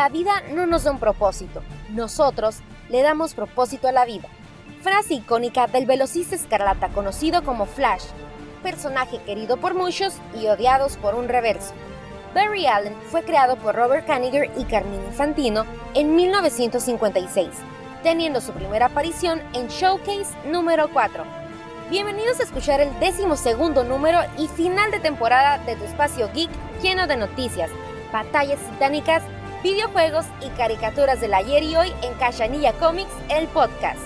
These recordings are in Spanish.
La vida no nos da un propósito, nosotros le damos propósito a la vida. Frase icónica del velocista escarlata conocido como Flash, personaje querido por muchos y odiados por un reverso. Barry Allen fue creado por Robert Kaniger y Carmine Infantino en 1956, teniendo su primera aparición en Showcase número 4. Bienvenidos a escuchar el décimo segundo número y final de temporada de tu espacio geek lleno de noticias, batallas titánicas, videojuegos y caricaturas del ayer y hoy en Cachanilla Comics, el podcast.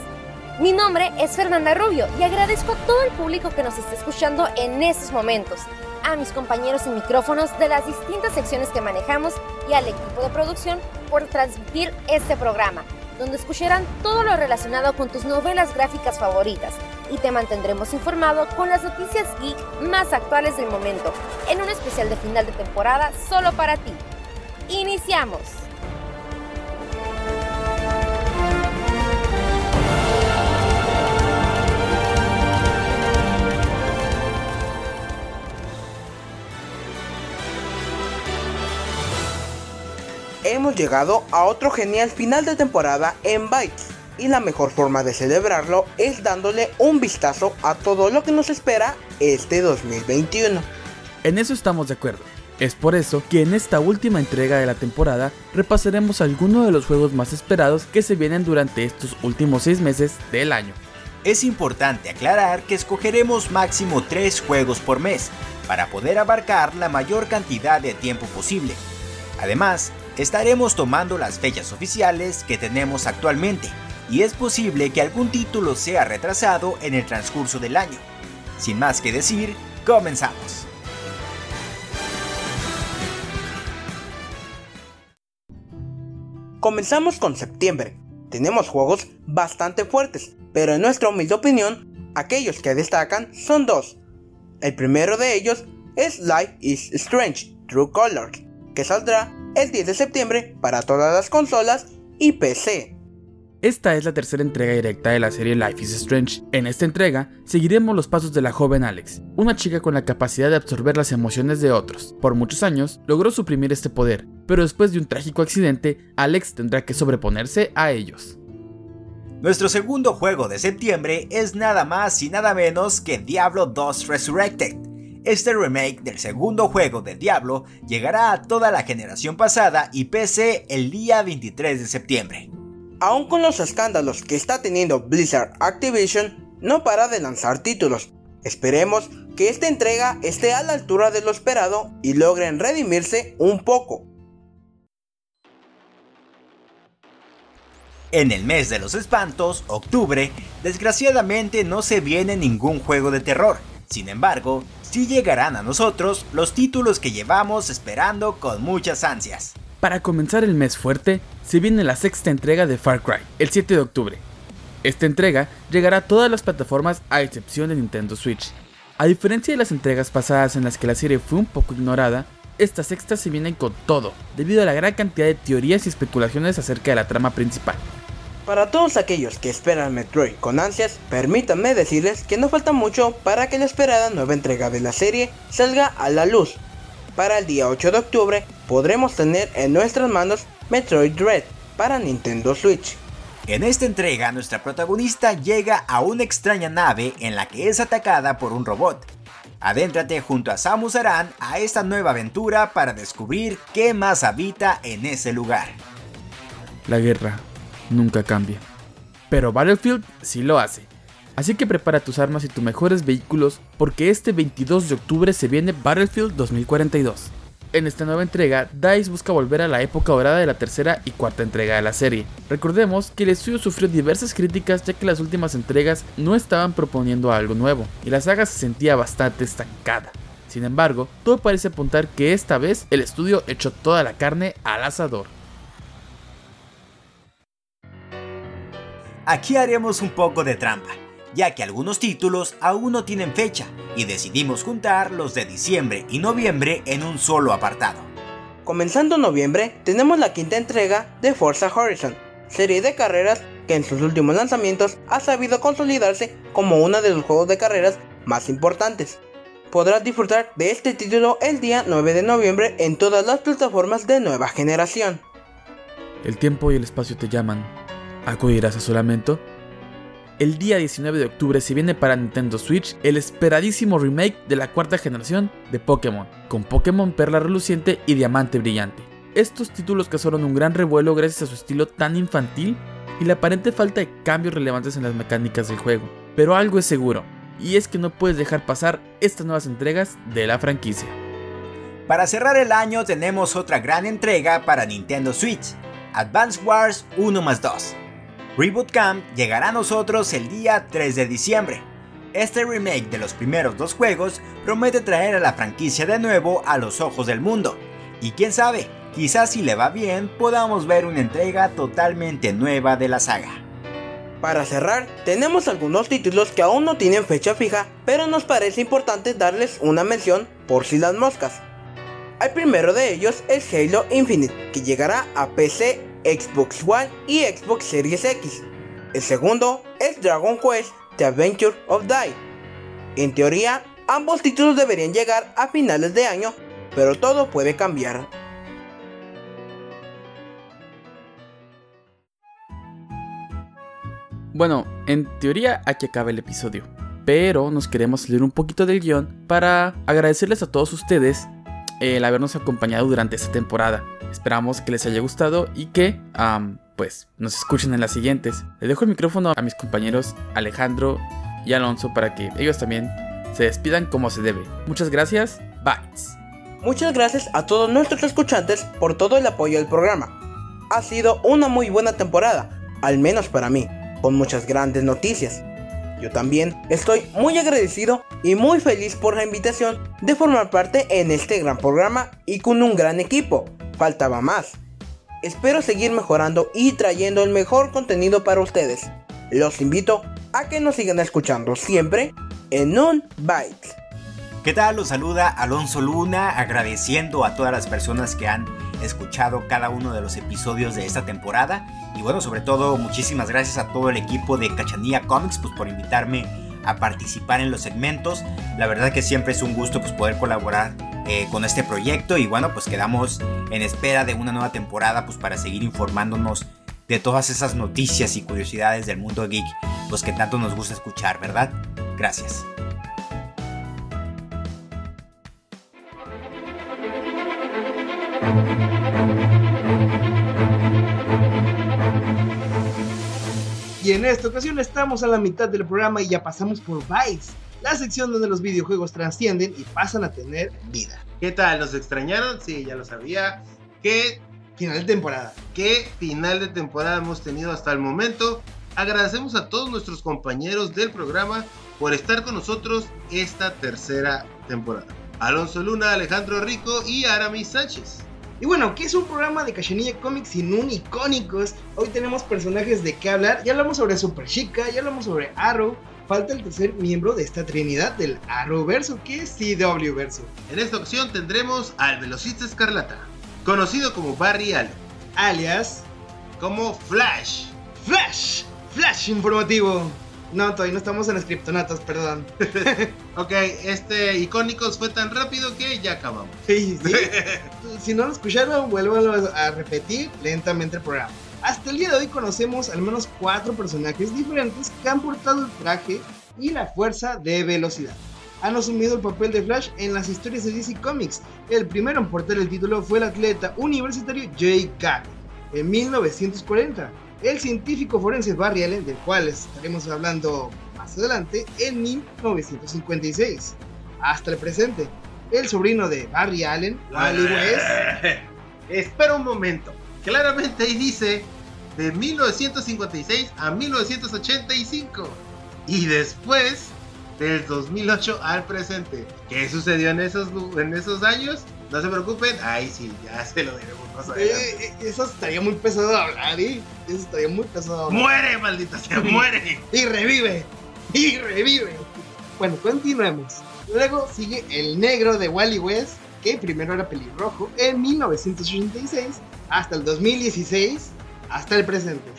Mi nombre es Fernanda Rubio y agradezco a todo el público que nos está escuchando en estos momentos a mis compañeros y micrófonos de las distintas secciones que manejamos y al equipo de producción por transmitir este programa, donde escucharán todo lo relacionado con tus novelas gráficas favoritas y te mantendremos informado con las noticias geek más actuales del momento, en un especial de final de temporada solo para ti. ¡Iniciamos! hemos llegado a otro genial final de temporada en Bytes. Y la mejor forma de celebrarlo es dándole un vistazo a todo lo que nos espera este 2021. En eso estamos de acuerdo. Es por eso que en esta última entrega de la temporada repasaremos algunos de los juegos más esperados que se vienen durante estos últimos 6 meses del año. Es importante aclarar que escogeremos máximo 3 juegos por mes, para poder abarcar la mayor cantidad de tiempo posible. Además, estaremos tomando las fechas oficiales que tenemos actualmente y es posible que algún título sea retrasado en el transcurso del año. Sin más que decir, comenzamos. Comenzamos con septiembre. Tenemos juegos bastante fuertes, pero en nuestra humilde opinión, aquellos que destacan son dos. El primero de ellos es Life is Strange True Colors, que saldrá el 10 de septiembre para todas las consolas y PC. Esta es la tercera entrega directa de la serie Life is Strange. En esta entrega seguiremos los pasos de la joven Alex, una chica con la capacidad de absorber las emociones de otros. Por muchos años logró suprimir este poder, pero después de un trágico accidente, Alex tendrá que sobreponerse a ellos. Nuestro segundo juego de septiembre es nada más y nada menos que Diablo 2 Resurrected este remake del segundo juego de Diablo llegará a toda la generación pasada y PC el día 23 de septiembre. Aún con los escándalos que está teniendo Blizzard Activision, no para de lanzar títulos. Esperemos que esta entrega esté a la altura de lo esperado y logren redimirse un poco. En el mes de los espantos, octubre, desgraciadamente no se viene ningún juego de terror. Sin embargo, sí llegarán a nosotros los títulos que llevamos esperando con muchas ansias. Para comenzar el mes fuerte, se viene la sexta entrega de Far Cry, el 7 de octubre. Esta entrega llegará a todas las plataformas a excepción de Nintendo Switch. A diferencia de las entregas pasadas en las que la serie fue un poco ignorada, esta sexta se viene con todo, debido a la gran cantidad de teorías y especulaciones acerca de la trama principal. Para todos aquellos que esperan Metroid con ansias, permítanme decirles que no falta mucho para que la esperada nueva entrega de la serie salga a la luz. Para el día 8 de octubre podremos tener en nuestras manos Metroid Dread para Nintendo Switch. En esta entrega nuestra protagonista llega a una extraña nave en la que es atacada por un robot. Adéntrate junto a Samus Aran a esta nueva aventura para descubrir qué más habita en ese lugar. La guerra, nunca cambia. Pero Battlefield sí lo hace. Así que prepara tus armas y tus mejores vehículos porque este 22 de octubre se viene Battlefield 2042. En esta nueva entrega, DICE busca volver a la época dorada de la tercera y cuarta entrega de la serie. Recordemos que el estudio sufrió diversas críticas ya que las últimas entregas no estaban proponiendo algo nuevo y la saga se sentía bastante estancada. Sin embargo, todo parece apuntar que esta vez el estudio echó toda la carne al asador. Aquí haremos un poco de trampa, ya que algunos títulos aún no tienen fecha y decidimos juntar los de diciembre y noviembre en un solo apartado. Comenzando noviembre, tenemos la quinta entrega de Forza Horizon, serie de carreras que en sus últimos lanzamientos ha sabido consolidarse como uno de los juegos de carreras más importantes. Podrás disfrutar de este título el día 9 de noviembre en todas las plataformas de nueva generación. el tiempo y el espacio te llaman. ¿Acudirás a su lamento? El día 19 de octubre se viene para Nintendo Switch el esperadísimo remake de la cuarta generación de Pokémon, con Pokémon Perla Reluciente y Diamante Brillante. Estos títulos causaron un gran revuelo gracias a su estilo tan infantil y la aparente falta de cambios relevantes en las mecánicas del juego. Pero algo es seguro, y es que no puedes dejar pasar estas nuevas entregas de la franquicia. Para cerrar el año tenemos otra gran entrega para Nintendo Switch, Advance Wars 1 más 2. Reboot Camp llegará a nosotros el día 3 de diciembre. Este remake de los primeros dos juegos promete traer a la franquicia de nuevo a los ojos del mundo. Y quién sabe, quizás si le va bien podamos ver una entrega totalmente nueva de la saga. Para cerrar, tenemos algunos títulos que aún no tienen fecha fija, pero nos parece importante darles una mención por si las moscas. El primero de ellos es Halo Infinite, que llegará a PC, Xbox One y Xbox Series X. El segundo es Dragon Quest The Adventure of Die. En teoría, ambos títulos deberían llegar a finales de año, pero todo puede cambiar. Bueno, en teoría aquí acaba el episodio, pero nos queremos leer un poquito del guion para agradecerles a todos ustedes el habernos acompañado durante esta temporada. Esperamos que les haya gustado y que, pues, nos escuchen en las siguientes. Le dejo el micrófono a mis compañeros Alejandro y Alonso para que ellos también se despidan como se debe. Muchas gracias, bye. Muchas gracias a todos nuestros escuchantes por todo el apoyo del programa. Ha sido una muy buena temporada, al menos para mí, con muchas grandes noticias. Yo también estoy muy agradecido y muy feliz por la invitación de formar parte en este gran programa y con un gran equipo. Faltaba más. Espero seguir mejorando y trayendo el mejor contenido para ustedes. Los invito a que nos sigan escuchando siempre en un Byte. ¿Qué tal? Los saluda Alonso Luna agradeciendo a todas las personas que han escuchado cada uno de los episodios de esta temporada. Y bueno, sobre todo muchísimas gracias a todo el equipo de Cachanilla Comics pues, por invitarme a participar en los segmentos. La verdad que siempre es un gusto pues, poder colaborar eh, con este proyecto y bueno, pues quedamos en espera de una nueva temporada pues para seguir informándonos de todas esas noticias y curiosidades del mundo geek, pues que tanto nos gusta escuchar, ¿verdad? Gracias. Y en esta ocasión estamos a la mitad del programa y ya pasamos por Vice, la sección donde los videojuegos trascienden y pasan a tener vida. ¿Qué tal? ¿Los extrañaron? Sí, ya lo sabía. ¿Qué Final de temporada. qué final de temporada hemos tenido hasta el momento? Agradecemos a todos nuestros compañeros del programa por estar con nosotros esta tercera temporada. Alonso Luna, Alejandro Rico y Aramis Sánchez. Y bueno, ¿qué es un programa de Cachanilla Comics sin un icónicos? Hoy tenemos personajes de qué hablar. Ya hablamos sobre Super Chica, ya hablamos sobre Arrow. Falta el tercer miembro de esta trinidad del Arrowverso, que es CW Verso. En esta ocasión tendremos al velocista escarlata, conocido como Barry Allen, Alias como Flash. Flash. Flash informativo. No, todavía no estamos en las criptonatas, perdón. Ok, este icónicos fue tan rápido que ya acabamos. Sí, sí. si no lo escucharon, vuelvan a repetir lentamente el programa. Hasta el día de hoy conocemos al menos cuatro personajes diferentes que han portado el traje y la fuerza de velocidad. Han asumido el papel de Flash en las historias de DC Comics. El primero en portar el título fue el atleta universitario Jay Garrick en 1940. El científico forense Barry Allen, del cual estaremos hablando más adelante, en 1956. Hasta el presente, el sobrino de Barry Allen, Wally West, Espera un momento. Claramente ahí dice de 1956 a 1985. Y después del 2008 al presente. ¿Qué sucedió en esos, en esos años? No se preocupen. Ahí sí, ya se lo diremos más adelante. Eh, eh, eso estaría muy pesado de hablar, ¿eh? Eso estaría muy pesado de hablar. ¡Muere, maldita sea! ¡Muere! Y revive. Y revive. Bueno, continuemos. Luego sigue el negro de Wally West, que primero era pelirrojo, en 1986 hasta el 2016, hasta el presente.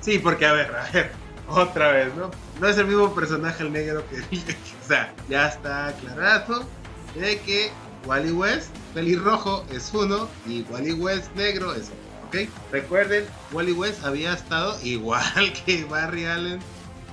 Sí, porque a ver, a ver, otra vez, ¿no? No es el mismo personaje el negro que o sea, ya está aclarado de que Wally West pelirrojo es uno y Wally West negro es otro. ¿ok? Recuerden, Wally West había estado igual que Barry Allen,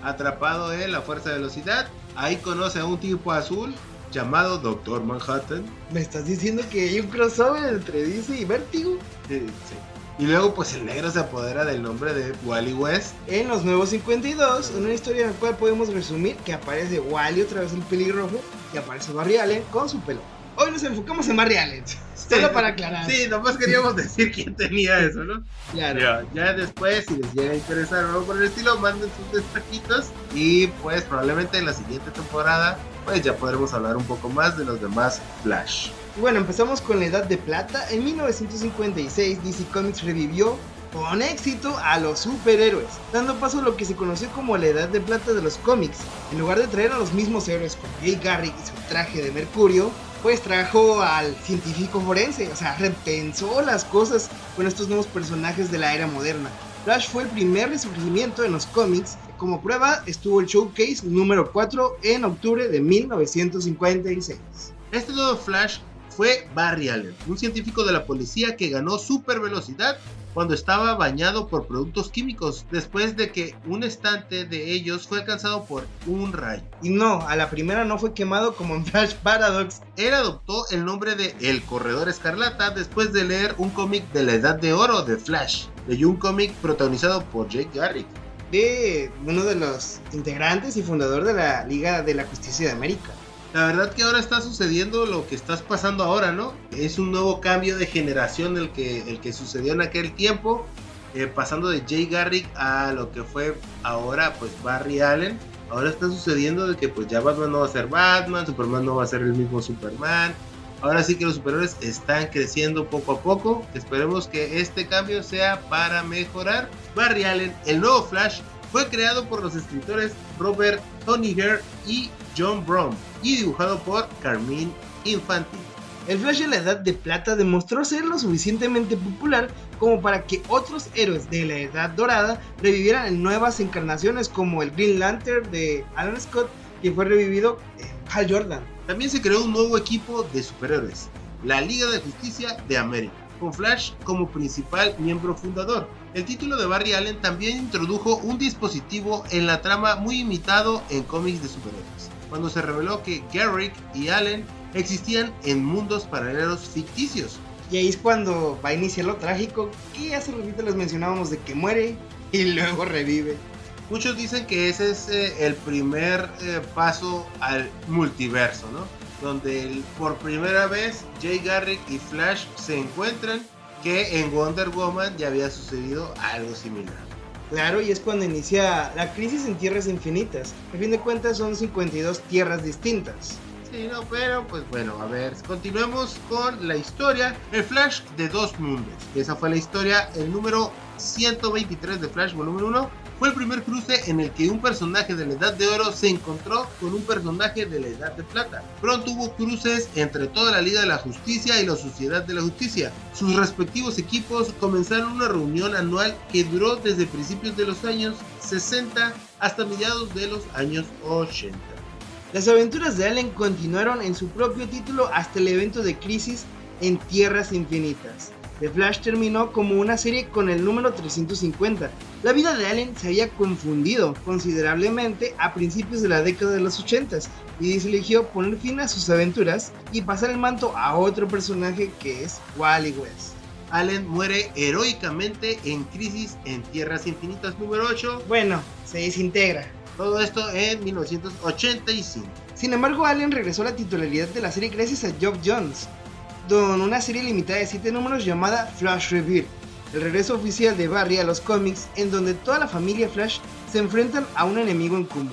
atrapado en la fuerza de velocidad. Ahí conoce a un tipo azul llamado Doctor Manhattan. ¿Me estás diciendo que hay un crossover entre DC y Vertigo? Sí, sí. Y luego pues el negro se apodera del nombre de Wally West. En los nuevos 52, una historia en la cual podemos resumir que aparece Wally otra vez el pelirrojo y aparece Barry Allen con su pelo. Hoy nos enfocamos en Barry Allen, solo para aclarar. Sí, nomás queríamos decir quién tenía eso, ¿no? claro. Ya, ya después, si les llega a interesar o algo por el estilo, manden sus destaquitos. Y pues probablemente en la siguiente temporada, pues ya podremos hablar un poco más de los demás Flash. Bueno, empezamos con la Edad de Plata. En 1956, DC Comics revivió con éxito a los superhéroes, dando paso a lo que se conoció como la Edad de Plata de los cómics. En lugar de traer a los mismos héroes como Jay Garrick y su traje de Mercurio, pues trajo al científico forense, o sea, repensó las cosas con estos nuevos personajes de la era moderna. Flash fue el primer resurgimiento en los cómics. Como prueba estuvo el showcase número 4 en octubre de 1956. Este nuevo Flash fue Barry Allen, un científico de la policía que ganó super velocidad cuando estaba bañado por productos químicos después de que un estante de ellos fue alcanzado por un rayo. Y no, a la primera no fue quemado como en Flash Paradox. Él adoptó el nombre de El Corredor Escarlata después de leer un cómic de la Edad de Oro de Flash. Leyó un cómic protagonizado por Jake Garrick. de uno de los integrantes y fundador de la Liga de la Justicia de América. La verdad que ahora está sucediendo lo que estás pasando ahora, ¿no? Es un nuevo cambio de generación el que, el que sucedió en aquel tiempo, eh, pasando de Jay Garrick a lo que fue ahora pues Barry Allen. Ahora está sucediendo de que pues ya Batman no va a ser Batman, Superman no va a ser el mismo Superman. Ahora sí que los superhéroes están creciendo poco a poco. Esperemos que este cambio sea para mejorar. Barry Allen, el nuevo Flash, fue creado por los escritores Robert Toniger y John Brown y dibujado por Carmine Infantino. El Flash de la Edad de Plata demostró ser lo suficientemente popular como para que otros héroes de la Edad Dorada revivieran en nuevas encarnaciones como el Green Lantern de Alan Scott, que fue revivido en Hal Jordan. También se creó un nuevo equipo de superhéroes, la Liga de Justicia de América, con Flash como principal miembro fundador. El título de Barry Allen también introdujo un dispositivo en la trama muy imitado en cómics de superhéroes, cuando se reveló que Garrick y Allen existían en mundos paralelos ficticios. Y ahí es cuando va a iniciar lo trágico que hace ratito les mencionábamos de que muere y luego revive. Muchos dicen que ese es eh, el primer eh, paso al multiverso, ¿no? Donde el- por primera vez Jay Garrick y Flash se encuentran, que en Wonder Woman ya había sucedido algo similar. Claro, y es cuando inicia la crisis en tierras infinitas. A fin de cuentas son 52 tierras distintas. Sí, no, pero pues bueno, a ver, continuemos con la historia. El Flash de dos mundos. Esa fue la historia, el número 123 de Flash volumen 1. Fue el primer cruce en el que un personaje de la Edad de Oro se encontró con un personaje de la Edad de Plata. Pronto hubo cruces entre toda la Liga de la Justicia y la Sociedad de la Justicia. Sus respectivos equipos comenzaron una reunión anual que duró desde principios de los años 60 hasta mediados de los años 80. Las aventuras de Allen continuaron en su propio título hasta el evento de crisis en Tierras Infinitas. The Flash terminó como una serie con el número 350. La vida de Allen se había confundido considerablemente a principios de la década de los 80 y DC eligió poner fin a sus aventuras y pasar el manto a otro personaje que es Wally West. Allen muere heroicamente en Crisis en Tierras Infinitas número 8. Bueno, se desintegra. Todo esto en 1985. Sin embargo, Allen regresó a la titularidad de la serie gracias a Geoff Jones, con una serie limitada de 7 números llamada Flash Reveal, el regreso oficial de Barry a los cómics en donde toda la familia Flash se enfrentan a un enemigo en común,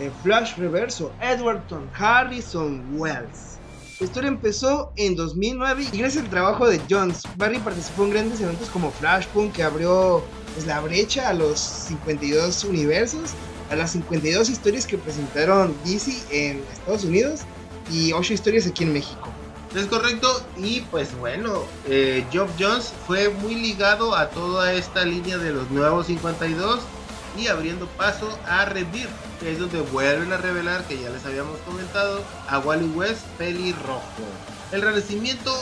el Flash Reverso, Edwardton Harrison Wells. La historia empezó en 2009 y gracias al trabajo de Jones, Barry participó en grandes eventos como Flashpoint que abrió pues, la brecha a los 52 universos, a las 52 historias que presentaron DC en Estados Unidos y 8 historias aquí en México. Es correcto. Y pues bueno, eh, Geoff Jones fue muy ligado a toda esta línea de los nuevos 52 y abriendo paso a Rebirth, que es donde vuelven a revelar, que ya les habíamos comentado, a Wally West pelirrojo. El renacimiento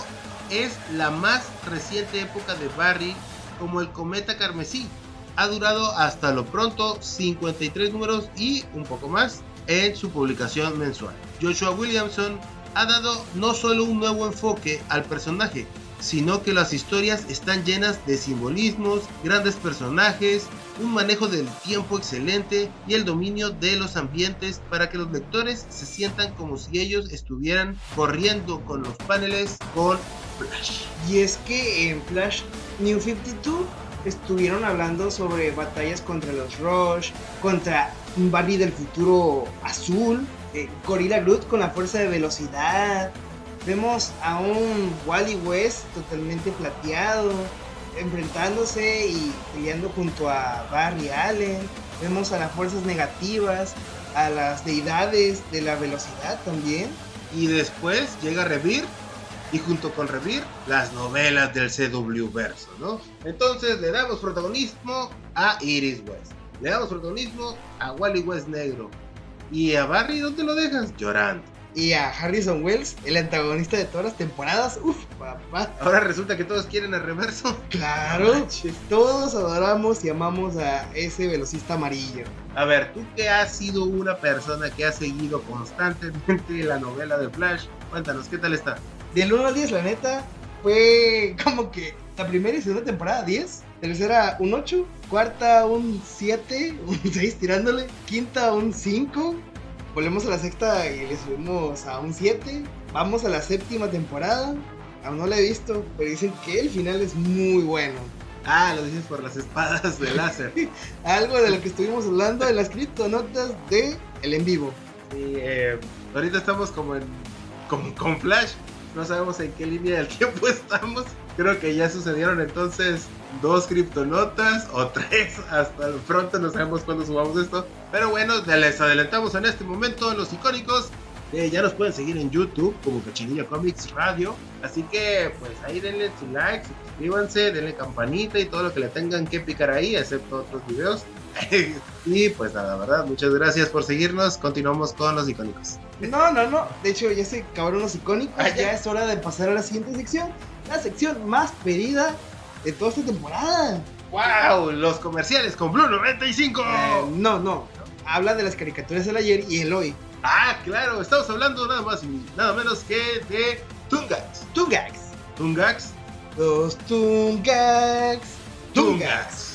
es la más reciente época de Barry como el cometa carmesí. Ha durado hasta lo pronto 53 números y un poco más en su publicación mensual. Joshua Williamson ha dado no solo un nuevo enfoque al personaje, sino que las historias están llenas de simbolismos, grandes personajes, un manejo del tiempo excelente y el dominio de los ambientes para que los lectores se sientan como si ellos estuvieran corriendo con los paneles con Flash. Y es que en Flash New 52 estuvieron hablando sobre batallas contra los Rush, contra un Barry del futuro azul, eh, Gorilla Groot con la fuerza de velocidad. Vemos a un Wally West totalmente plateado, enfrentándose y peleando junto a Barry Allen. Vemos a las fuerzas negativas, a las deidades de la velocidad también. Y después llega Revir y junto con Revir las novelas del CW verso, ¿no? Entonces le damos protagonismo a Iris West, le damos protagonismo a Wally West negro y a Barry ¿dónde lo dejas? Llorando. Y a Harrison Wells, el antagonista de todas las temporadas. Uf, papá. Ahora resulta que todos quieren el reverso. Claro, todos adoramos y amamos a ese velocista amarillo. A ver, tú que has sido una persona que ha seguido constantemente la novela de Flash, cuéntanos, ¿qué tal está? Del 1 al 10, la neta, fue como que la primera y segunda temporada 10, tercera un 8, cuarta un 7, un 6 tirándole, quinta un 5, volvemos a la sexta y le subimos a un 7, vamos a la séptima temporada, aún no la he visto, pero dicen que el final es muy bueno. Ah, lo dices por las espadas de láser. Algo de lo que estuvimos hablando en las criptonotas de El en vivo. Sí, eh, ahorita estamos como en como con Flash, no sabemos en qué línea del tiempo estamos. Creo que ya sucedieron entonces dos criptonotas o tres. Hasta pronto no sabemos cuándo subamos esto. Pero bueno, les adelantamos en este momento en los icónicos. Eh, ya nos pueden seguir en YouTube como Cachinilla Comics Radio. Así que pues ahí denle su like, suscríbanse, denle campanita y todo lo que le tengan que picar ahí, excepto otros videos. y pues nada, ¿verdad? Muchas gracias por seguirnos. Continuamos con los icónicos. No, no, no. De hecho, ya se acabaron los icónicos. Ah, ya es hora de pasar a la siguiente sección. La sección más pedida de toda esta temporada. ¡Wow! Los comerciales con Blue 95. Eh, no, no. Habla de las caricaturas del ayer y el hoy. Ah, claro. Estamos hablando nada más y nada menos que de Tungax. Tungax. Tungax. Los Tungax. Tungax.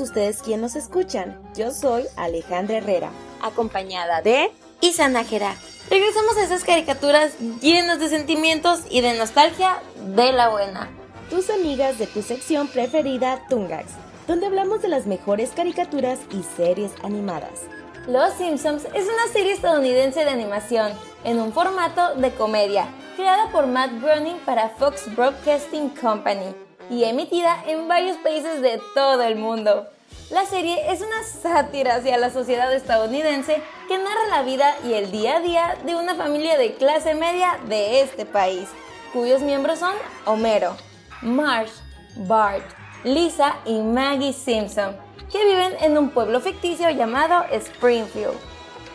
Todos ustedes quienes nos escuchan. Yo soy Alejandra Herrera, acompañada de Isa Nájera. Regresamos a esas caricaturas llenas de sentimientos y de nostalgia de la buena. Tus amigas de tu sección preferida, Tungax, donde hablamos de las mejores caricaturas y series animadas. Los Simpsons es una serie estadounidense de animación, en un formato de comedia, creada por Matt Groening para Fox Broadcasting Company y emitida en varios países de todo el mundo. La serie es una sátira hacia la sociedad estadounidense que narra la vida y el día a día de una familia de clase media de este país, cuyos miembros son Homero, Marge, Bart, Lisa y Maggie Simpson, que viven en un pueblo ficticio llamado Springfield.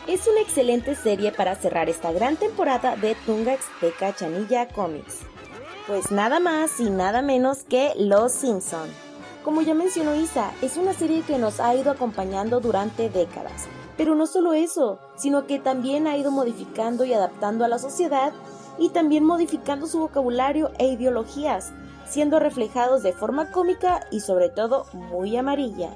Es una excelente serie para cerrar esta gran temporada de Tungax de Cachanilla Comics. Pues nada más y nada menos que Los Simpson. Como ya mencionó Isa, es una serie que nos ha ido acompañando durante décadas. Pero no solo eso, sino que también ha ido modificando y adaptando a la sociedad y también modificando su vocabulario e ideologías, siendo reflejados de forma cómica y sobre todo muy amarilla.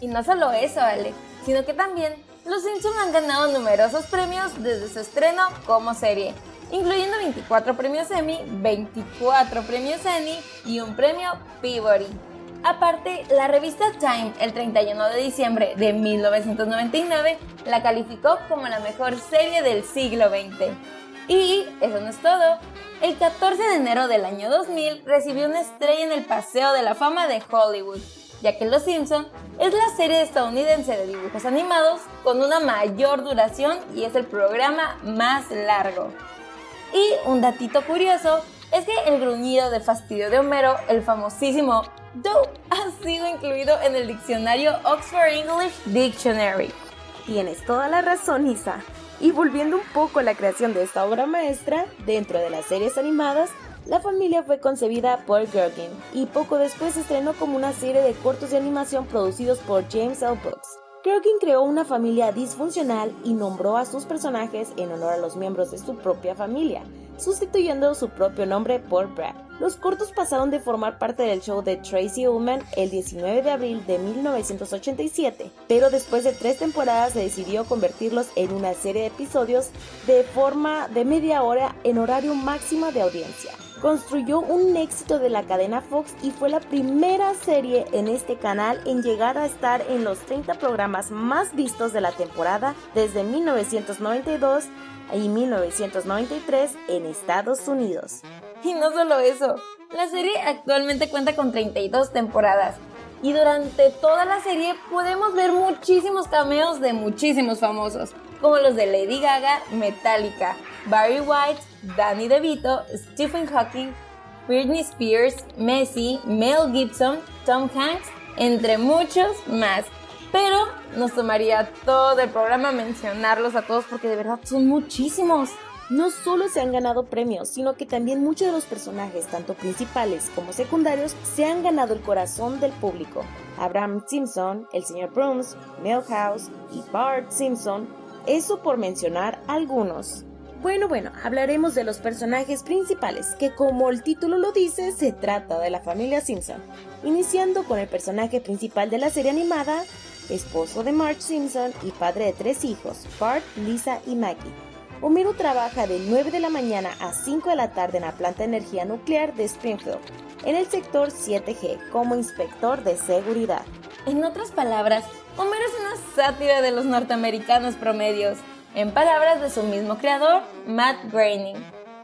Y no solo eso, Ale, sino que también los Simpson han ganado numerosos premios desde su estreno como serie, incluyendo 24 premios Emmy, 24 premios Emmy y un premio Peabody. Aparte, la revista Time el 31 de diciembre de 1999 la calificó como la mejor serie del siglo XX. Y eso no es todo. El 14 de enero del año 2000 recibió una estrella en el Paseo de la Fama de Hollywood, ya que Los Simpson es la serie estadounidense de dibujos animados con una mayor duración y es el programa más largo. Y un datito curioso es que el gruñido de fastidio de Homero, el famosísimo do, ha sido incluido en el diccionario Oxford English Dictionary. Tienes toda la razón, Isa. Y volviendo un poco a la creación de esta obra maestra, dentro de las series animadas, la familia fue concebida por Gurgin y poco después se estrenó como una serie de cortos de animación producidos por James L. Brooks. Kirkin creó una familia disfuncional y nombró a sus personajes en honor a los miembros de su propia familia, sustituyendo su propio nombre por Brad. Los cortos pasaron de formar parte del show de Tracy Ullman el 19 de abril de 1987, pero después de tres temporadas se decidió convertirlos en una serie de episodios de forma de media hora en horario máximo de audiencia construyó un éxito de la cadena Fox y fue la primera serie en este canal en llegar a estar en los 30 programas más vistos de la temporada desde 1992 y 1993 en Estados Unidos. Y no solo eso, la serie actualmente cuenta con 32 temporadas y durante toda la serie podemos ver muchísimos cameos de muchísimos famosos, como los de Lady Gaga, Metallica, Barry White, Danny DeVito, Stephen Hawking, Britney Spears, Messi, Mel Gibson, Tom Hanks, entre muchos más. Pero nos tomaría todo el programa mencionarlos a todos porque de verdad son muchísimos. No solo se han ganado premios, sino que también muchos de los personajes, tanto principales como secundarios, se han ganado el corazón del público. Abraham Simpson, el señor Bruns, Milhouse y Bart Simpson, eso por mencionar algunos. Bueno, bueno, hablaremos de los personajes principales, que como el título lo dice, se trata de la familia Simpson, iniciando con el personaje principal de la serie animada, esposo de Marge Simpson y padre de tres hijos, Bart, Lisa y Maggie. Homero trabaja de 9 de la mañana a 5 de la tarde en la planta de energía nuclear de Springfield, en el sector 7G, como inspector de seguridad. En otras palabras, Homero es una sátira de los norteamericanos promedios, en palabras de su mismo creador, Matt Groening.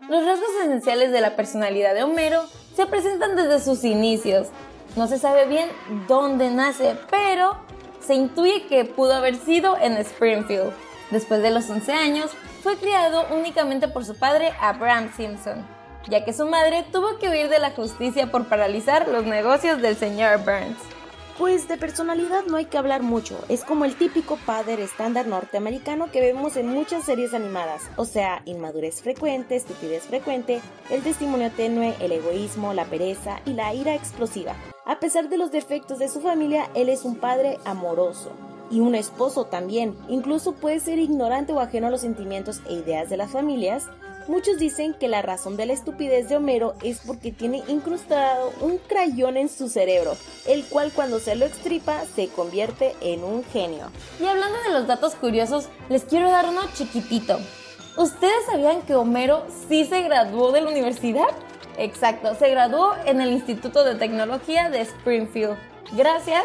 Los rasgos esenciales de la personalidad de Homero se presentan desde sus inicios. No se sabe bien dónde nace, pero se intuye que pudo haber sido en Springfield. Después de los 11 años, fue criado únicamente por su padre Abraham Simpson, ya que su madre tuvo que huir de la justicia por paralizar los negocios del señor Burns. Pues de personalidad no hay que hablar mucho, es como el típico padre estándar norteamericano que vemos en muchas series animadas, o sea, inmadurez frecuente, estupidez frecuente, el testimonio tenue, el egoísmo, la pereza y la ira explosiva. A pesar de los defectos de su familia, él es un padre amoroso. Y un esposo también, incluso puede ser ignorante o ajeno a los sentimientos e ideas de las familias, Muchos dicen que la razón de la estupidez de Homero es porque tiene incrustado un crayón en su cerebro, el cual cuando se lo extripa se convierte en un genio. Y hablando de los datos curiosos, les quiero dar uno chiquitito. ¿Ustedes sabían que Homero sí se graduó de la universidad? Exacto, se graduó en el Instituto de Tecnología de Springfield. Gracias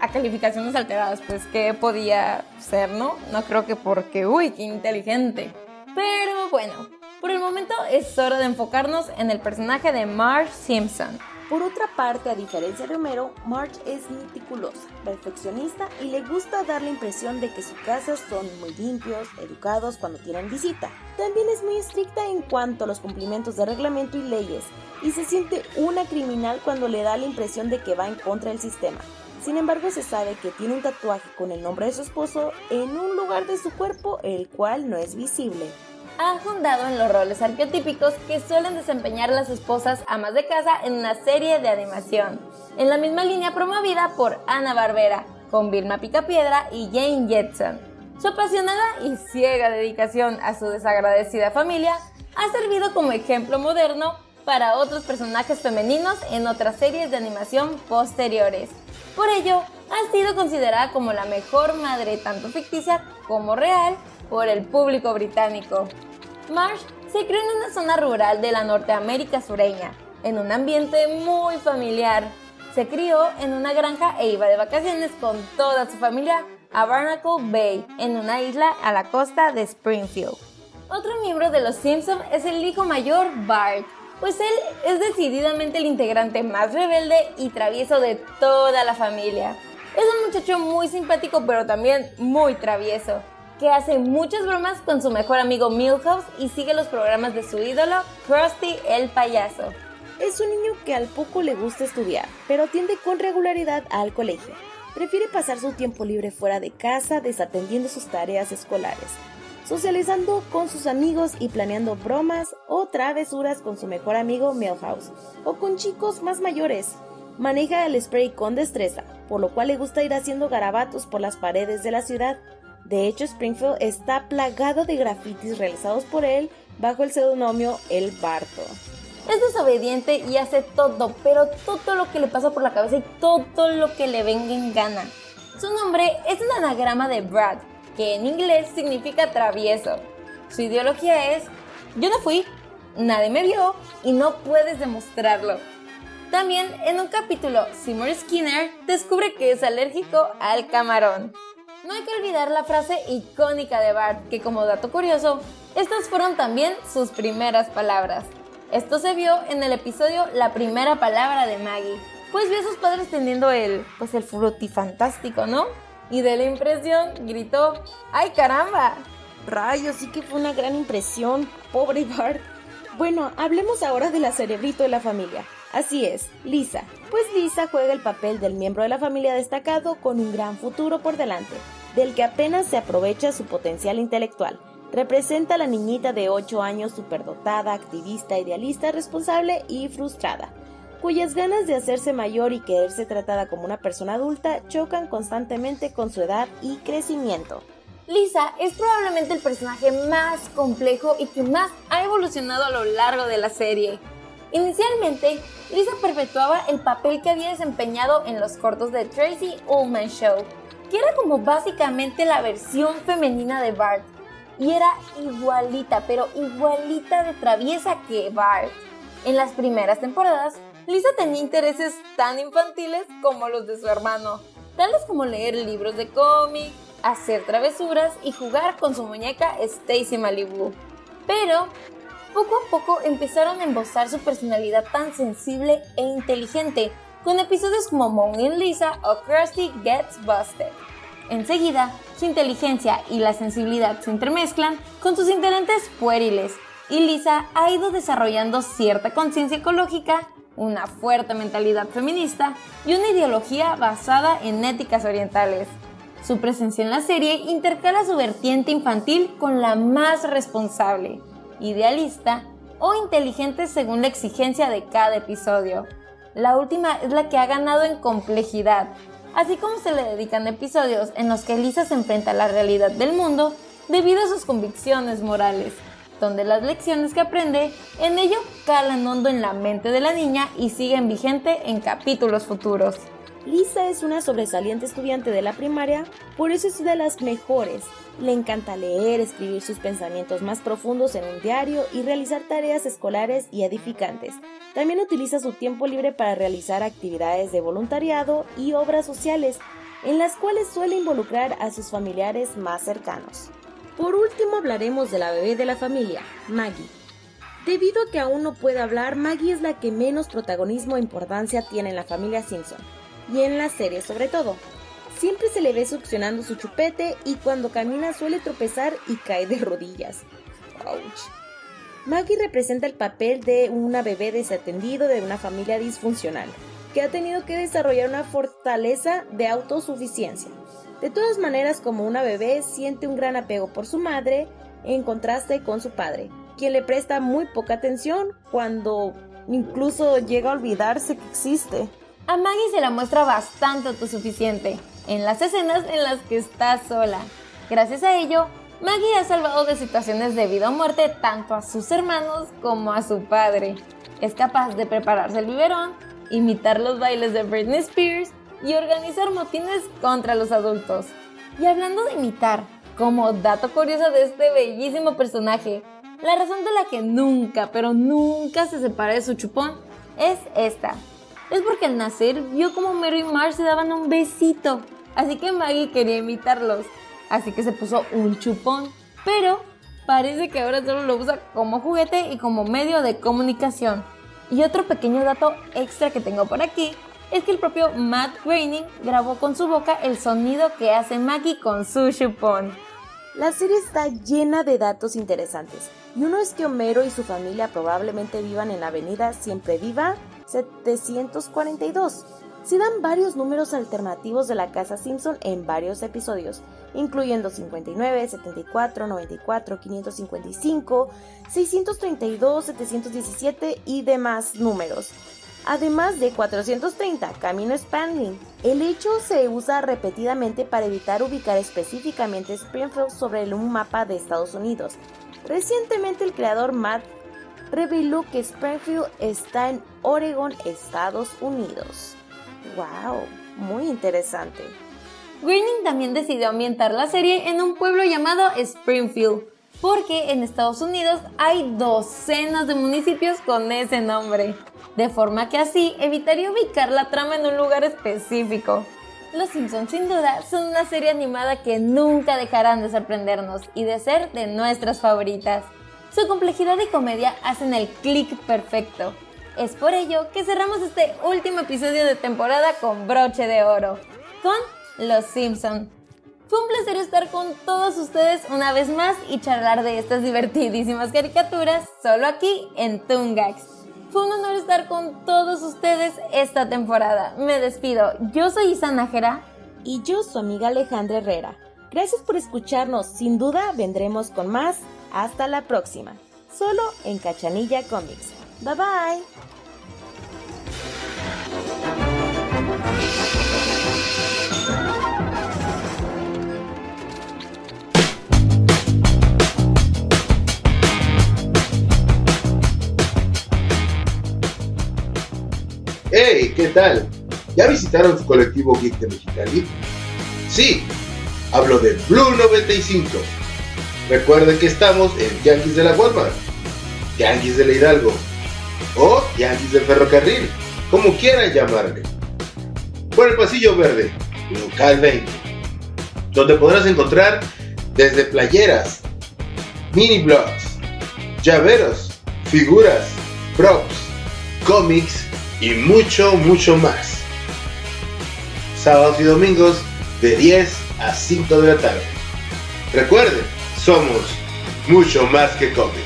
a calificaciones alteradas, pues que podía ser, ¿no? No creo que porque, uy, qué inteligente. Pero bueno, por el momento es hora de enfocarnos en el personaje de Marge Simpson. Por otra parte, a diferencia de Homero, Marge es meticulosa, perfeccionista y le gusta dar la impresión de que sus casas son muy limpios, educados cuando tienen visita. También es muy estricta en cuanto a los cumplimientos de reglamento y leyes, y se siente una criminal cuando le da la impresión de que va en contra del sistema. Sin embargo, se sabe que tiene un tatuaje con el nombre de su esposo en un lugar de su cuerpo, el cual no es visible ha fundado en los roles arquetípicos que suelen desempeñar las esposas amas de casa en una serie de animación, en la misma línea promovida por Ana Barbera, con Vilma Picapiedra y Jane Jetson. Su apasionada y ciega dedicación a su desagradecida familia ha servido como ejemplo moderno para otros personajes femeninos en otras series de animación posteriores. Por ello, ha sido considerada como la mejor madre tanto ficticia como real por el público británico. Marsh se crió en una zona rural de la Norteamérica sureña, en un ambiente muy familiar. Se crió en una granja e iba de vacaciones con toda su familia a Barnacle Bay, en una isla a la costa de Springfield. Otro miembro de los Simpsons es el hijo mayor Bart, pues él es decididamente el integrante más rebelde y travieso de toda la familia. Es un muchacho muy simpático pero también muy travieso. Que hace muchas bromas con su mejor amigo Milhouse y sigue los programas de su ídolo, Krusty el payaso. Es un niño que al poco le gusta estudiar, pero tiende con regularidad al colegio. Prefiere pasar su tiempo libre fuera de casa desatendiendo sus tareas escolares, socializando con sus amigos y planeando bromas o travesuras con su mejor amigo Milhouse, o con chicos más mayores. Maneja el spray con destreza, por lo cual le gusta ir haciendo garabatos por las paredes de la ciudad. De hecho, Springfield está plagado de grafitis realizados por él bajo el seudónimo El Barto. Es desobediente y hace todo, pero todo lo que le pasa por la cabeza y todo lo que le venga en gana. Su nombre es un anagrama de Brad, que en inglés significa travieso. Su ideología es, yo no fui, nadie me vio y no puedes demostrarlo. También en un capítulo, Seymour Skinner descubre que es alérgico al camarón. No hay que olvidar la frase icónica de Bart, que como dato curioso, estas fueron también sus primeras palabras. Esto se vio en el episodio La primera palabra de Maggie, pues vio a sus padres teniendo el, pues el fantástico, ¿no? Y de la impresión gritó, ¡ay caramba! Rayos, sí que fue una gran impresión, pobre Bart. Bueno, hablemos ahora de la cerebrito de la familia. Así es, Lisa. Pues Lisa juega el papel del miembro de la familia destacado con un gran futuro por delante, del que apenas se aprovecha su potencial intelectual. Representa a la niñita de 8 años superdotada, activista, idealista, responsable y frustrada, cuyas ganas de hacerse mayor y quererse tratada como una persona adulta chocan constantemente con su edad y crecimiento. Lisa es probablemente el personaje más complejo y que más ha evolucionado a lo largo de la serie. Inicialmente, Lisa perpetuaba el papel que había desempeñado en los cortos de Tracy Ullman Show, que era como básicamente la versión femenina de Bart, y era igualita, pero igualita de traviesa que Bart. En las primeras temporadas, Lisa tenía intereses tan infantiles como los de su hermano, tales como leer libros de cómic, hacer travesuras y jugar con su muñeca Stacy Malibu. Pero poco a poco empezaron a embosar su personalidad tan sensible e inteligente, con episodios como Moaning Lisa o Krusty Gets Busted. Enseguida, su inteligencia y la sensibilidad se entremezclan con sus intereses pueriles, y Lisa ha ido desarrollando cierta conciencia ecológica, una fuerte mentalidad feminista y una ideología basada en éticas orientales. Su presencia en la serie intercala su vertiente infantil con la más responsable, idealista o inteligente según la exigencia de cada episodio. La última es la que ha ganado en complejidad, así como se le dedican episodios en los que Lisa se enfrenta a la realidad del mundo debido a sus convicciones morales, donde las lecciones que aprende en ello calan hondo en la mente de la niña y siguen vigente en capítulos futuros. Lisa es una sobresaliente estudiante de la primaria, por eso es de las mejores. Le encanta leer, escribir sus pensamientos más profundos en un diario y realizar tareas escolares y edificantes. También utiliza su tiempo libre para realizar actividades de voluntariado y obras sociales, en las cuales suele involucrar a sus familiares más cercanos. Por último hablaremos de la bebé de la familia, Maggie. Debido a que aún no puede hablar, Maggie es la que menos protagonismo e importancia tiene en la familia Simpson y en la serie sobre todo. Siempre se le ve succionando su chupete y cuando camina suele tropezar y cae de rodillas. Maggie representa el papel de una bebé desatendido de una familia disfuncional, que ha tenido que desarrollar una fortaleza de autosuficiencia. De todas maneras, como una bebé, siente un gran apego por su madre, en contraste con su padre, quien le presta muy poca atención cuando incluso llega a olvidarse que existe. A Maggie se la muestra bastante autosuficiente en las escenas en las que está sola. Gracias a ello, Maggie ha salvado de situaciones de vida o muerte tanto a sus hermanos como a su padre. Es capaz de prepararse el biberón, imitar los bailes de Britney Spears y organizar motines contra los adultos. Y hablando de imitar, como dato curioso de este bellísimo personaje, la razón de la que nunca, pero nunca se separa de su chupón es esta es porque al nacer vio como Mary y Marge se daban un besito. Así que Maggie quería imitarlos. Así que se puso un chupón. Pero parece que ahora solo lo usa como juguete y como medio de comunicación. Y otro pequeño dato extra que tengo por aquí es que el propio Matt Groening grabó con su boca el sonido que hace Maggie con su chupón. La serie está llena de datos interesantes, y uno es que Homero y su familia probablemente vivan en la avenida Siempre Viva 742. Se dan varios números alternativos de la casa Simpson en varios episodios, incluyendo 59, 74, 94, 555, 632, 717 y demás números además de 430, camino Spanling. El hecho se usa repetidamente para evitar ubicar específicamente Springfield sobre un mapa de Estados Unidos. Recientemente el creador Matt reveló que Springfield está en Oregon, Estados Unidos. ¡Wow! Muy interesante. Groening también decidió ambientar la serie en un pueblo llamado Springfield, porque en Estados Unidos hay docenas de municipios con ese nombre de forma que así evitaría ubicar la trama en un lugar específico. Los Simpsons sin duda son una serie animada que nunca dejarán de sorprendernos y de ser de nuestras favoritas. Su complejidad y comedia hacen el clic perfecto. Es por ello que cerramos este último episodio de temporada con broche de oro, con Los Simpsons. Fue un placer estar con todos ustedes una vez más y charlar de estas divertidísimas caricaturas solo aquí en Tungax. Fue un honor estar con todos ustedes esta temporada. Me despido. Yo soy Isa Nájera. Y yo, su amiga Alejandra Herrera. Gracias por escucharnos. Sin duda vendremos con más. Hasta la próxima. Solo en Cachanilla Comics. Bye bye. ¡Hey! ¿Qué tal? ¿Ya visitaron su colectivo Geek de Mexicali? Sí, hablo de Blue 95. Recuerden que estamos en Yankees de la Walmart, Yankees de la Hidalgo o Yankees del Ferrocarril, como quieran llamarle. Por el pasillo verde, local 20, donde podrás encontrar desde playeras, mini blogs, llaveros, figuras, props, cómics y mucho, mucho más. Sábados y domingos de 10 a 5 de la tarde. Recuerden, somos mucho más que cómics.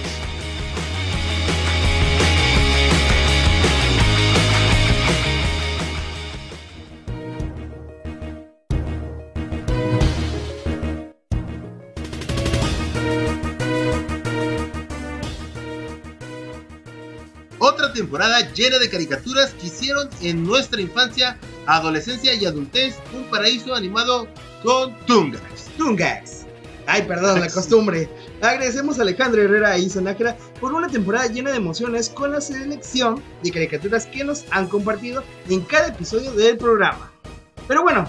temporada llena de caricaturas que hicieron en nuestra infancia, adolescencia y adultez un paraíso animado con Tungax. Tungax. Ay, perdón, la costumbre. Agradecemos a Alejandro Herrera y Nájera por una temporada llena de emociones con la selección de caricaturas que nos han compartido en cada episodio del programa. Pero bueno,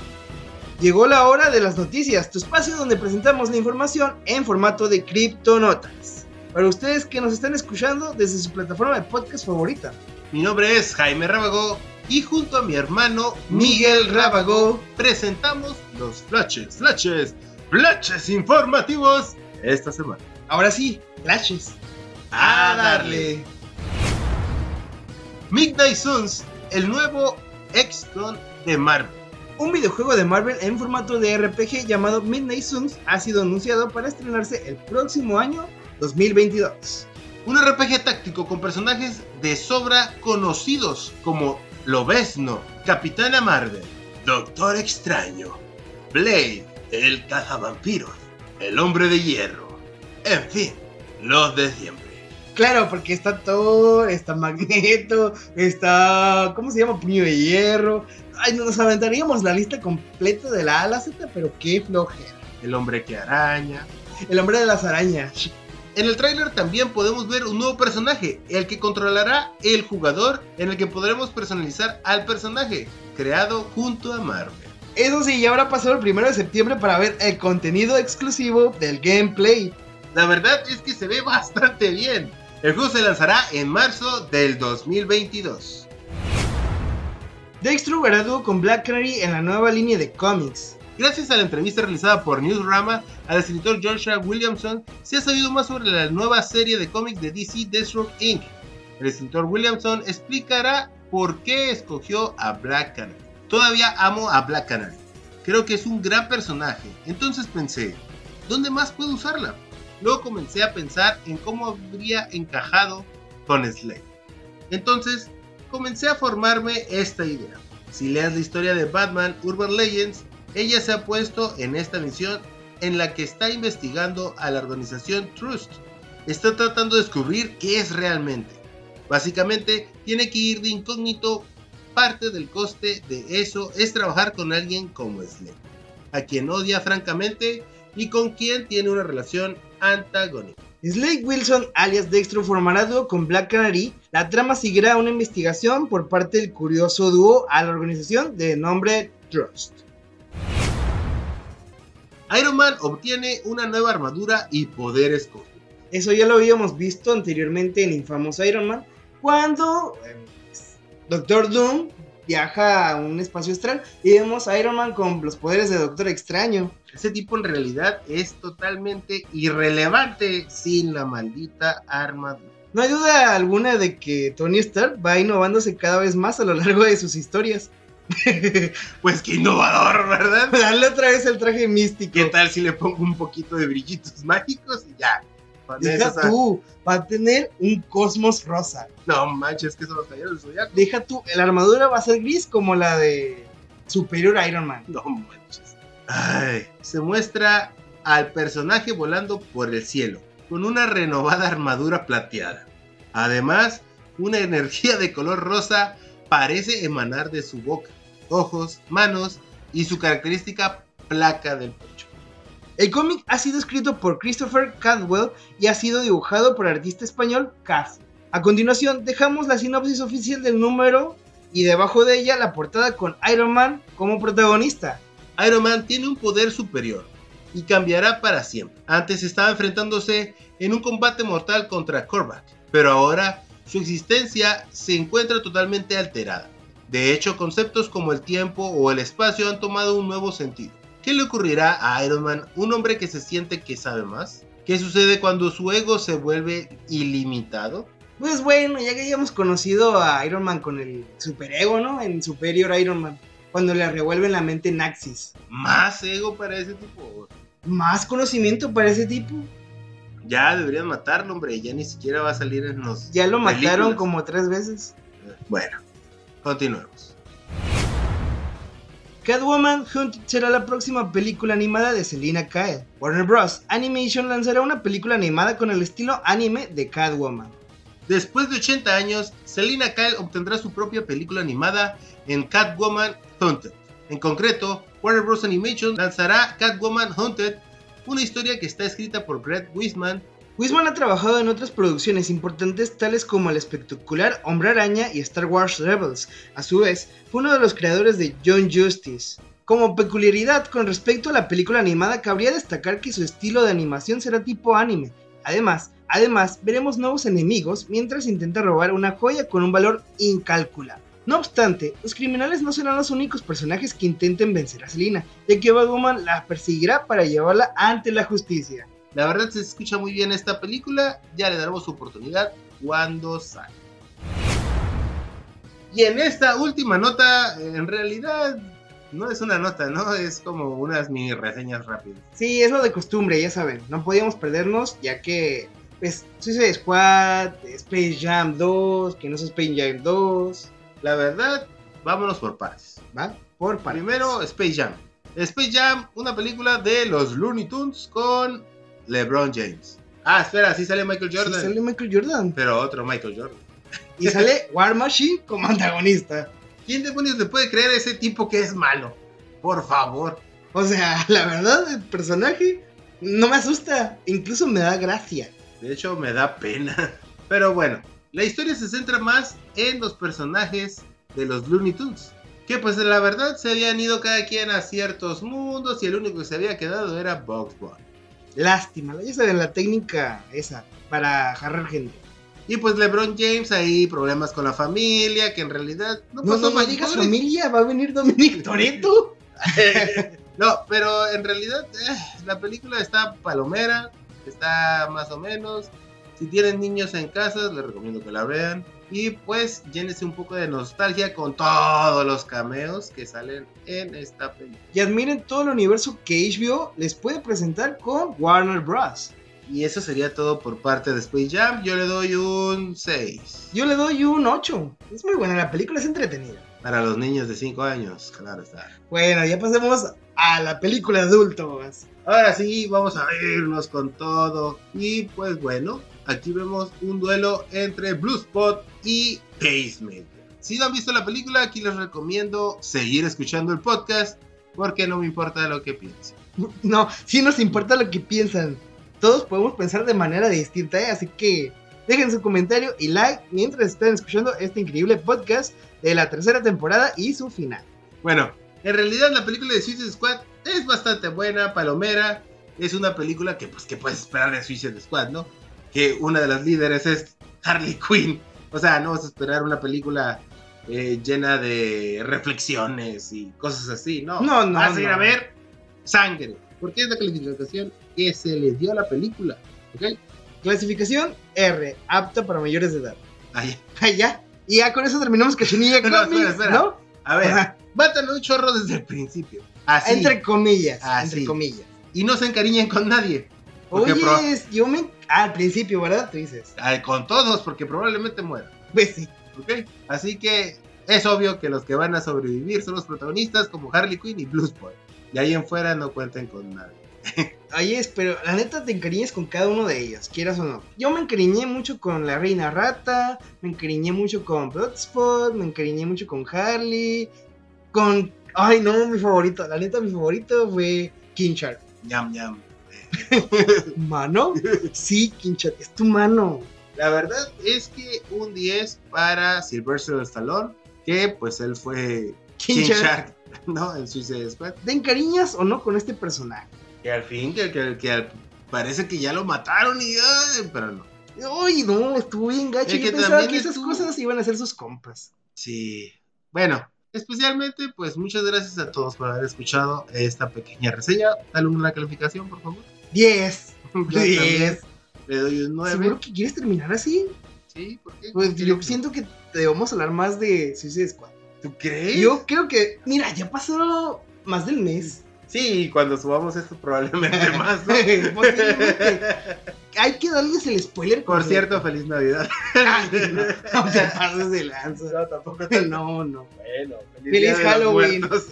llegó la hora de las noticias, tu espacio donde presentamos la información en formato de criptonotas para ustedes que nos están escuchando desde su plataforma de podcast favorita. Mi nombre es Jaime Rábago y junto a mi hermano Miguel Rábago presentamos los flashes, flashes, flashes informativos esta semana. Ahora sí, flashes. A darle. Midnight Suns, el nuevo XCOM de Marvel. Un videojuego de Marvel en formato de RPG llamado Midnight Suns ha sido anunciado para estrenarse el próximo año 2022. Un RPG táctico con personajes de sobra conocidos como Lobesno, Capitana Marvel, Doctor Extraño, Blade, el cazavampiros, el hombre de hierro, en fin, los de siempre. Claro, porque está Thor, está Magneto, está. ¿Cómo se llama? Puño de hierro. Ay, nos aventaríamos la lista completa de la A a la Z, pero qué flojera. El hombre que araña. El hombre de las arañas. En el tráiler también podemos ver un nuevo personaje, el que controlará el jugador, en el que podremos personalizar al personaje, creado junto a Marvel. Eso sí, ya habrá pasado el primero de septiembre para ver el contenido exclusivo del gameplay. La verdad es que se ve bastante bien. El juego se lanzará en marzo del 2022. Dexter graduó con Black Canary en la nueva línea de cómics. Gracias a la entrevista realizada por Newsrama al escritor Joshua Williamson, se ha sabido más sobre la nueva serie de cómics de DC Deathstroke Inc. El escritor Williamson explicará por qué escogió a Black Canary. Todavía amo a Black Canary. Creo que es un gran personaje. Entonces pensé, ¿dónde más puedo usarla? Luego comencé a pensar en cómo habría encajado con Slade. Entonces, comencé a formarme esta idea. Si leas la historia de Batman Urban Legends, ella se ha puesto en esta misión en la que está investigando a la organización Trust. Está tratando de descubrir qué es realmente. Básicamente, tiene que ir de incógnito. Parte del coste de eso es trabajar con alguien como Slade, a quien odia francamente y con quien tiene una relación antagónica. Slade Wilson, alias Dextro, formará dúo con Black Canary. La trama seguirá una investigación por parte del curioso dúo a la organización de nombre Trust. Iron Man obtiene una nueva armadura y poderes cósmicos. Eso ya lo habíamos visto anteriormente en Infamous Iron Man, cuando eh, Doctor Doom viaja a un espacio astral y vemos a Iron Man con los poderes de Doctor Extraño. Ese tipo en realidad es totalmente irrelevante sin la maldita armadura. No hay duda alguna de que Tony Stark va innovándose cada vez más a lo largo de sus historias. pues qué innovador, ¿verdad? Dale otra vez el traje místico. ¿Qué tal si le pongo un poquito de brillitos mágicos y ya? Deja tú, va a tener un cosmos rosa. No manches, que son los talleres del zodiaco. Deja tú, la armadura va a ser gris como la de Superior Iron Man. No manches. Ay, se muestra al personaje volando por el cielo, con una renovada armadura plateada. Además, una energía de color rosa parece emanar de su boca, ojos, manos y su característica placa del pecho. El cómic ha sido escrito por Christopher Cadwell y ha sido dibujado por el artista español Caz. A continuación, dejamos la sinopsis oficial del número y debajo de ella la portada con Iron Man como protagonista. Iron Man tiene un poder superior y cambiará para siempre. Antes estaba enfrentándose en un combate mortal contra Korvac, pero ahora su existencia se encuentra totalmente alterada. De hecho, conceptos como el tiempo o el espacio han tomado un nuevo sentido. ¿Qué le ocurrirá a Iron Man, un hombre que se siente que sabe más? ¿Qué sucede cuando su ego se vuelve ilimitado? Pues bueno, ya que hayamos conocido a Iron Man con el superego, ¿no? En Superior Iron Man, cuando le revuelven la mente Naxis. ¿Más ego para ese tipo? ¿Más conocimiento para ese tipo? Ya deberían matarlo, hombre, ya ni siquiera va a salir en los... Ya lo mataron como tres veces. Bueno, continuemos. Catwoman Hunt será la próxima película animada de Selina Kyle. Warner Bros. Animation lanzará una película animada con el estilo anime de Catwoman. Después de 80 años, Selina Kyle obtendrá su propia película animada en Catwoman Hunted. En concreto, Warner Bros. Animation lanzará Catwoman Hunted, una historia que está escrita por Brett Wiseman Wiseman ha trabajado en otras producciones importantes tales como el espectacular Hombre Araña y Star Wars Rebels. A su vez, fue uno de los creadores de John Justice. Como peculiaridad con respecto a la película animada, cabría destacar que su estilo de animación será tipo anime. Además, además, veremos nuevos enemigos mientras intenta robar una joya con un valor incalculable. No obstante, los criminales no serán los únicos personajes que intenten vencer a Selina, ya que Batwoman la perseguirá para llevarla ante la justicia. La verdad se escucha muy bien esta película, ya le daremos su oportunidad cuando salga. Y en esta última nota, en realidad no es una nota, ¿no? Es como unas mini reseñas rápidas. Sí, es lo de costumbre, ya saben. No podíamos perdernos, ya que, pues, Suicide Squad, Space Jam 2, que no es Space Jam 2. La verdad, vámonos por partes. ¿Va? Por partes. Primero, Space Jam. Space Jam, una película de los Looney Tunes con LeBron James. Ah, espera, sí sale Michael Jordan. Sí sale Michael Jordan. Pero otro Michael Jordan. Y sale War Machine como antagonista. ¿Quién demonios le puede creer a ese tipo que es malo? Por favor. O sea, la verdad, el personaje no me asusta, incluso me da gracia. De hecho, me da pena. Pero bueno, la historia se centra más en los personajes de los Looney Tunes. Que pues la verdad se habían ido cada quien a ciertos mundos y el único que se había quedado era Bugs Bunny. Lástima, ya saben la técnica esa para jarrar gente. Y pues LeBron James ahí problemas con la familia, que en realidad no pasó no, no, digas familia, va a venir Dominic Toretto. no, pero en realidad eh, la película está palomera, está más o menos. Si tienen niños en casa, les recomiendo que la vean. Y pues llénese un poco de nostalgia con todos los cameos que salen en esta película. Y admiren todo el universo que HBO les puede presentar con Warner Bros. Y eso sería todo por parte de Space Jam. Yo le doy un 6. Yo le doy un 8. Es muy buena, la película es entretenida. Para los niños de 5 años, claro está. Bueno, ya pasemos a la película adultos. Ahora sí, vamos a irnos con todo. Y pues bueno, aquí vemos un duelo entre Blue Spot y Pacemaker. Si no han visto la película, aquí les recomiendo seguir escuchando el podcast porque no me importa lo que piensen. No, sí nos importa lo que piensan. Todos podemos pensar de manera distinta, ¿eh? así que dejen su comentario y like mientras están escuchando este increíble podcast de la tercera temporada y su final. Bueno, en realidad la película de Suicide Squad es bastante buena, palomera. Es una película que pues que puedes esperar de Suicide Squad, ¿no? Que una de las líderes es Harley Quinn. O sea, no vas a esperar una película eh, llena de reflexiones y cosas así, ¿no? No, no, Vas a ir no. a ver sangre. Porque es la calificación que se le dio a la película. ¿Ok? Clasificación R, apta para mayores de edad. Ahí. Ya. Y ya con eso terminamos Cachinilla No, espera, espera. ¿no? A ver, matan un chorro desde el principio. Así. Entre comillas, Así. entre comillas. Y no se encariñen con nadie. Oye, pro- yo me... Ah, al principio, ¿verdad? Tú dices. Con todos, porque probablemente mueran. Pues sí. ¿ok? Así que es obvio que los que van a sobrevivir son los protagonistas como Harley Quinn y Blue Spot. De ahí en fuera no cuenten con nadie. Oye, pero la neta te encariñas con cada uno de ellos, quieras o no. Yo me encariñé mucho con la Reina Rata, me encariñé mucho con Bloodspot, me encariñé mucho con Harley, con... Ay, no, mi favorito, la neta mi favorito fue King Shark. Ñam, ñam. ¿Mano? Sí, King Shark, es tu mano. La verdad es que un 10 para Sylvester Stallone, que pues él fue King, King Shark. Shark, ¿no? En Suicide Squad. ¿Te encariñas o no con este personaje? Que al fin, que, que, que al- parece que ya lo mataron y... ay, pero no. Ay, no, estuvo bien gacho. Yo que pensaba que esas cosas iban a ser sus compas. Sí. Bueno, especialmente pues muchas gracias a todos por haber escuchado esta pequeña reseña. Dale una calificación, por favor. 10. Yo 10. también Le doy un 9. ¿Seguro que quieres terminar así? Sí, ¿por qué? Pues yo siento que debemos hablar más de Suicide Squad. ¿Tú crees? Yo creo que, mira, ya pasó más del mes. Sí, cuando subamos esto probablemente más. ¿no? Hay que darles el spoiler. Por completo. cierto, feliz Navidad. Ay, no, no te pases de lanza. No, tampoco. No, no. Bueno, Feliz Día de los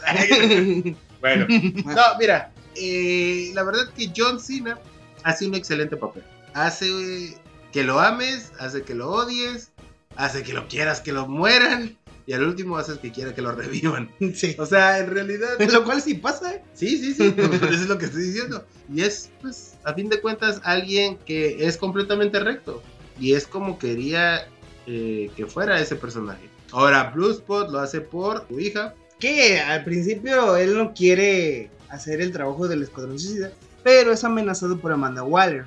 Halloween. Bueno, no, mira, eh, la verdad que John Cena hace un excelente papel. Hace que lo ames, hace que lo odies, hace que lo quieras que lo mueran y al último haces que quiera que lo revivan. Sí. O sea, en realidad... Lo cual sí pasa. ¿eh? Sí, sí, sí, eso es lo que estoy diciendo. Y es, pues, a fin de cuentas, alguien que es completamente recto. Y es como quería eh, que fuera ese personaje. Ahora, Blue Spot lo hace por su hija. Que al principio él no quiere hacer el trabajo del Escuadrón Suicida, pero es amenazado por Amanda Waller,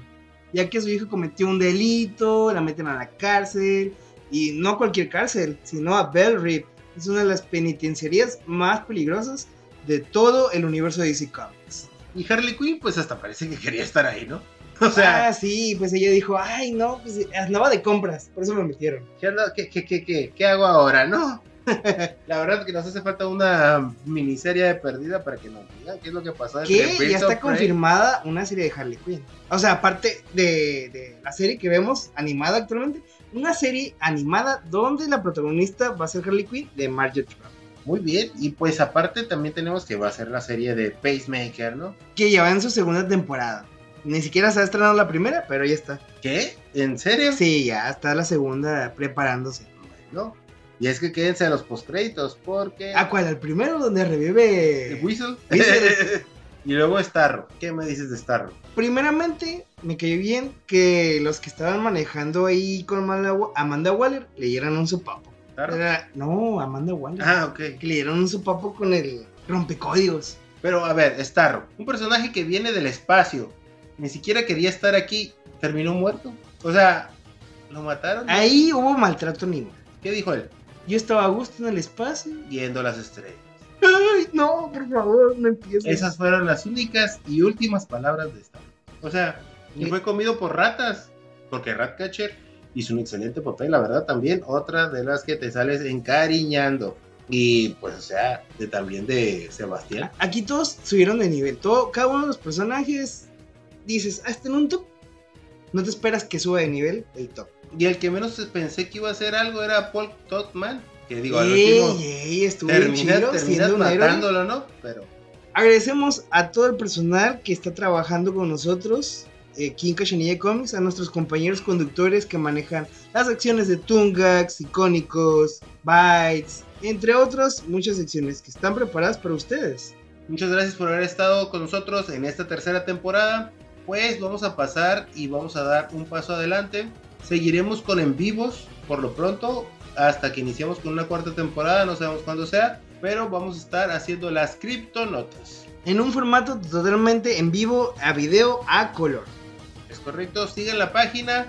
ya que su hijo cometió un delito, la meten a la cárcel, y no cualquier cárcel, sino a Bell Rip. Es una de las penitenciarías más peligrosas de todo el universo de DC Comics. Y Harley Quinn, pues hasta parece que quería estar ahí, ¿no? O sea, ah, sí, pues ella dijo, ay, no, pues andaba de compras, por eso me metieron. ¿qué, anda- qué, qué, qué, qué, qué hago ahora? No. La verdad es que nos hace falta una miniserie de perdida para que nos digan qué es lo que pasó. Que ya está Prey. confirmada una serie de Harley Quinn. O sea, aparte de, de la serie que vemos animada actualmente, una serie animada donde la protagonista va a ser Harley Quinn de Margaret Robbie. Muy bien, y pues aparte también tenemos que va a ser la serie de Pacemaker, ¿no? Que ya va en su segunda temporada. Ni siquiera se ha estrenado la primera, pero ya está. ¿Qué? ¿En serio? Sí, ya está la segunda preparándose. ¿no? Y es que quédense a los postcréditos porque... ¿A cuál? ¿Al primero donde revive? Whistle. Whistle. y luego Starro. ¿Qué me dices de Starro? Primeramente, me cayó bien que los que estaban manejando ahí con Amanda, Amanda Waller leyeran un sopapo. ¿Starro? Era- no, Amanda Waller. Ah, ok. que le dieron un sopapo con el rompecódigos. Pero a ver, Starro. Un personaje que viene del espacio. Ni siquiera quería estar aquí. Terminó muerto. O sea, ¿lo mataron? Ahí hubo maltrato animal. ¿Qué dijo él? Yo estaba a gusto en el espacio. Viendo las estrellas. Ay, no, por favor, no empieces. Esas fueron las únicas y últimas palabras de Starro. O sea, y fue comido por ratas. Porque Ratcatcher hizo un excelente papel, la verdad también, otra de las que te sales encariñando. Y pues, o sea, de, también de Sebastián. Aquí todos subieron de nivel. Todo, cada uno de los personajes dices, ah, está en un top. No te esperas que suba de nivel el top. Y el que menos pensé que iba a hacer algo era Paul Totman. Que digo, al Ey, último ey, estuvo terminas, chido, terminas siendo un matándolo, ¿no? Pero Agradecemos a todo el personal que está trabajando con nosotros eh, aquí en Cachanilla Comics, a nuestros compañeros conductores que manejan las secciones de Tungax, Icónicos, Bytes, entre otros, muchas secciones que están preparadas para ustedes. muchas gracias por haber estado con nosotros en esta tercera temporada. Pues vamos a pasar y vamos a dar un paso adelante. Seguiremos con en vivos por lo pronto hasta que iniciemos con una cuarta temporada, no sabemos cuándo sea, pero vamos a estar haciendo las criptonotas. En un formato totalmente en vivo, a video, a color. Es correcto, sigan la página,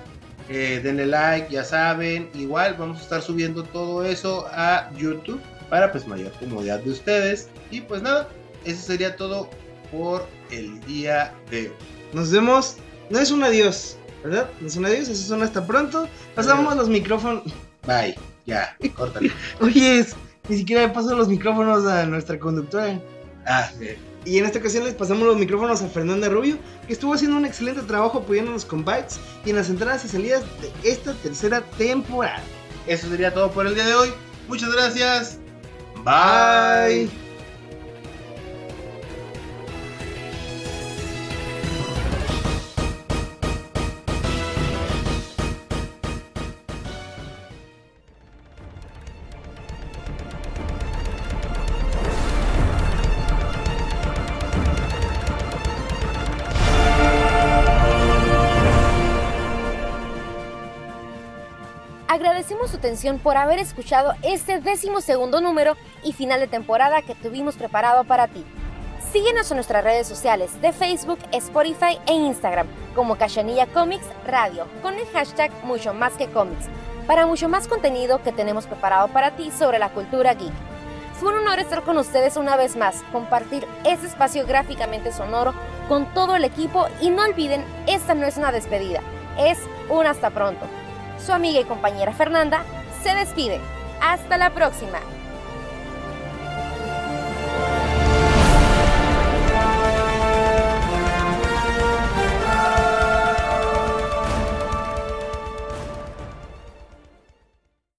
eh, denle like, ya saben. Igual vamos a estar subiendo todo eso a YouTube para pues mayor comodidad de ustedes. Y pues nada, eso sería todo por el día de hoy. Nos vemos. No es un adiós, ¿verdad? Es un adiós, eso es un hasta pronto. Pasamos Adiós. los micrófonos. Bye, ya, córtale. Oye, ni siquiera le paso los micrófonos a nuestra conductora. Ah, bien. Y en esta ocasión les pasamos los micrófonos a Fernanda Rubio, que estuvo haciendo un excelente trabajo apoyándonos con bytes y en las entradas y salidas de esta tercera temporada. Eso sería todo por el día de hoy. Muchas gracias. Bye. Atención por haber escuchado este décimo segundo número y final de temporada que tuvimos preparado para ti. Síguenos en nuestras redes sociales de Facebook, Spotify e Instagram como Cachanilla Comics Radio con el hashtag Mucho Más que Comics para mucho más contenido que tenemos preparado para ti sobre la cultura geek. Fue un honor estar con ustedes una vez más, compartir este espacio gráficamente sonoro con todo el equipo y no olviden, esta no es una despedida, es un hasta pronto. Su amiga y compañera Fernanda se despide. Hasta la próxima.